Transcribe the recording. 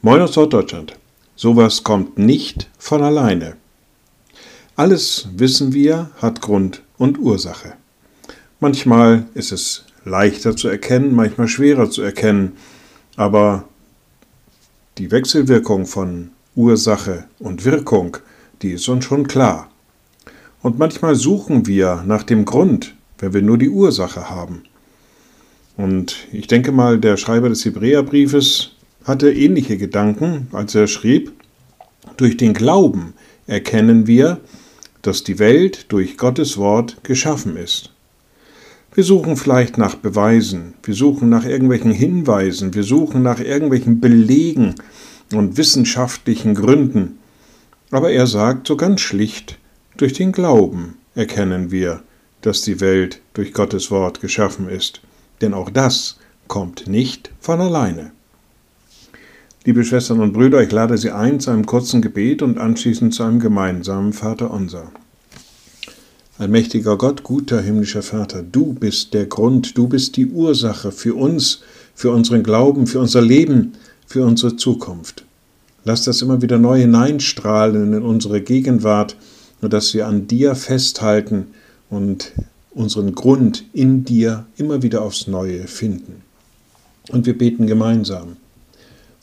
Moin aus Norddeutschland. Sowas kommt nicht von alleine. Alles wissen wir, hat Grund und Ursache. Manchmal ist es leichter zu erkennen, manchmal schwerer zu erkennen, aber die Wechselwirkung von Ursache und Wirkung, die ist uns schon klar. Und manchmal suchen wir nach dem Grund, wenn wir nur die Ursache haben. Und ich denke mal, der Schreiber des Hebräerbriefes hatte ähnliche Gedanken, als er schrieb, durch den Glauben erkennen wir, dass die Welt durch Gottes Wort geschaffen ist. Wir suchen vielleicht nach Beweisen, wir suchen nach irgendwelchen Hinweisen, wir suchen nach irgendwelchen Belegen und wissenschaftlichen Gründen. Aber er sagt so ganz schlicht, durch den Glauben erkennen wir, dass die Welt durch Gottes Wort geschaffen ist. Denn auch das kommt nicht von alleine. Liebe Schwestern und Brüder, ich lade Sie ein zu einem kurzen Gebet und anschließend zu einem gemeinsamen Vater unser. Allmächtiger Gott, guter himmlischer Vater, du bist der Grund, du bist die Ursache für uns, für unseren Glauben, für unser Leben, für unsere Zukunft. Lass das immer wieder neu hineinstrahlen in unsere Gegenwart, nur dass wir an dir festhalten und unseren Grund in dir immer wieder aufs Neue finden. Und wir beten gemeinsam.